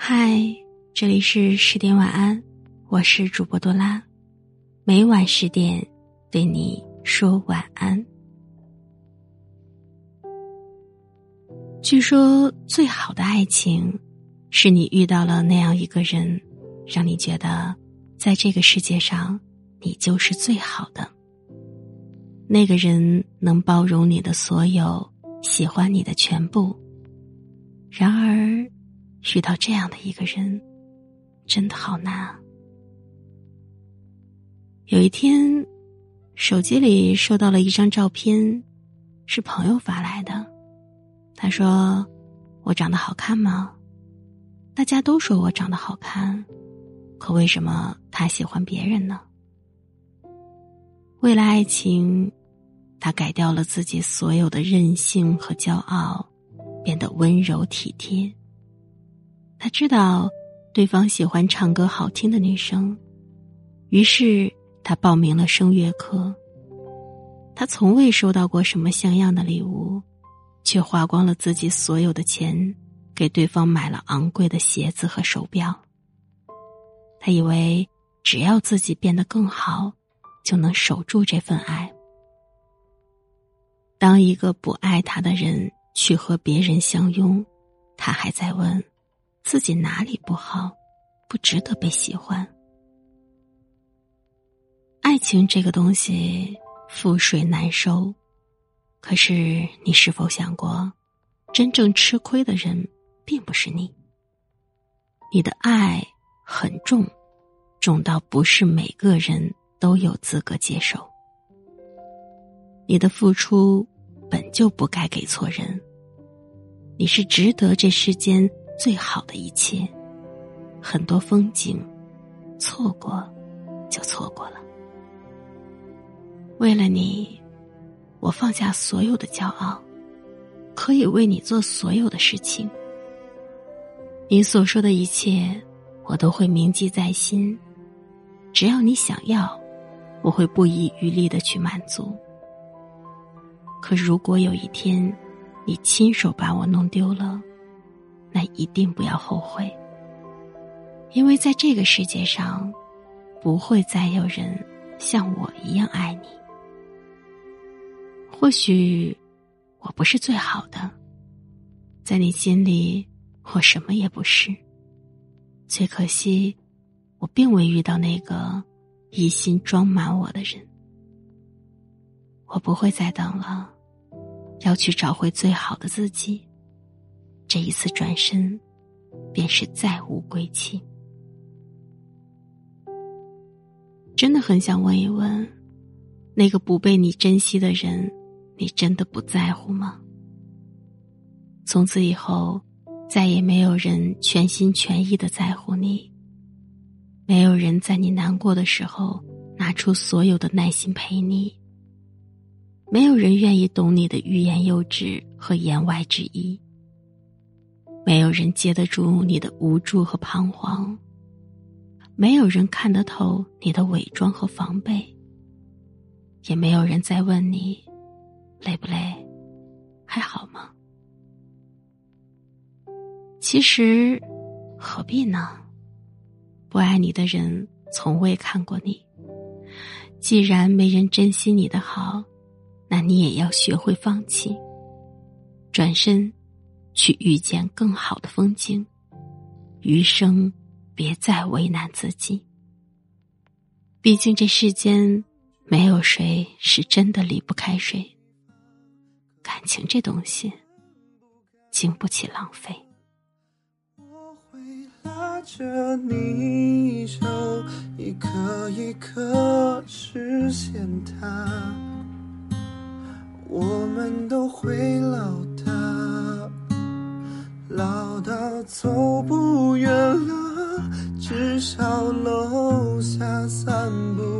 嗨，这里是十点晚安，我是主播多拉，每晚十点对你说晚安。据说最好的爱情，是你遇到了那样一个人，让你觉得在这个世界上你就是最好的。那个人能包容你的所有，喜欢你的全部。然而，遇到这样的一个人，真的好难啊！有一天，手机里收到了一张照片，是朋友发来的。他说：“我长得好看吗？大家都说我长得好看，可为什么他喜欢别人呢？”为了爱情。他改掉了自己所有的任性和骄傲，变得温柔体贴。他知道对方喜欢唱歌好听的女生，于是他报名了声乐课。他从未收到过什么像样的礼物，却花光了自己所有的钱，给对方买了昂贵的鞋子和手表。他以为只要自己变得更好，就能守住这份爱。当一个不爱他的人去和别人相拥，他还在问自己哪里不好，不值得被喜欢。爱情这个东西覆水难收，可是你是否想过，真正吃亏的人并不是你。你的爱很重，重到不是每个人都有资格接受。你的付出本就不该给错人。你是值得这世间最好的一切，很多风景，错过就错过了。为了你，我放下所有的骄傲，可以为你做所有的事情。你所说的一切，我都会铭记在心。只要你想要，我会不遗余力的去满足。可如果有一天，你亲手把我弄丢了，一定不要后悔，因为在这个世界上，不会再有人像我一样爱你。或许我不是最好的，在你心里，我什么也不是。最可惜，我并未遇到那个一心装满我的人。我不会再等了，要去找回最好的自己。这一次转身，便是再无归期。真的很想问一问，那个不被你珍惜的人，你真的不在乎吗？从此以后，再也没有人全心全意的在乎你，没有人在你难过的时候拿出所有的耐心陪你。没有人愿意懂你的欲言又止和言外之意，没有人接得住你的无助和彷徨，没有人看得透你的伪装和防备，也没有人再问你累不累，还好吗？其实何必呢？不爱你的人从未看过你，既然没人珍惜你的好。那你也要学会放弃，转身，去遇见更好的风景。余生，别再为难自己。毕竟这世间，没有谁是真的离不开谁。感情这东西，经不起浪费。我会拉着你手，一颗一颗实现它。我们都会老的，老到走不远了，至少楼下散步。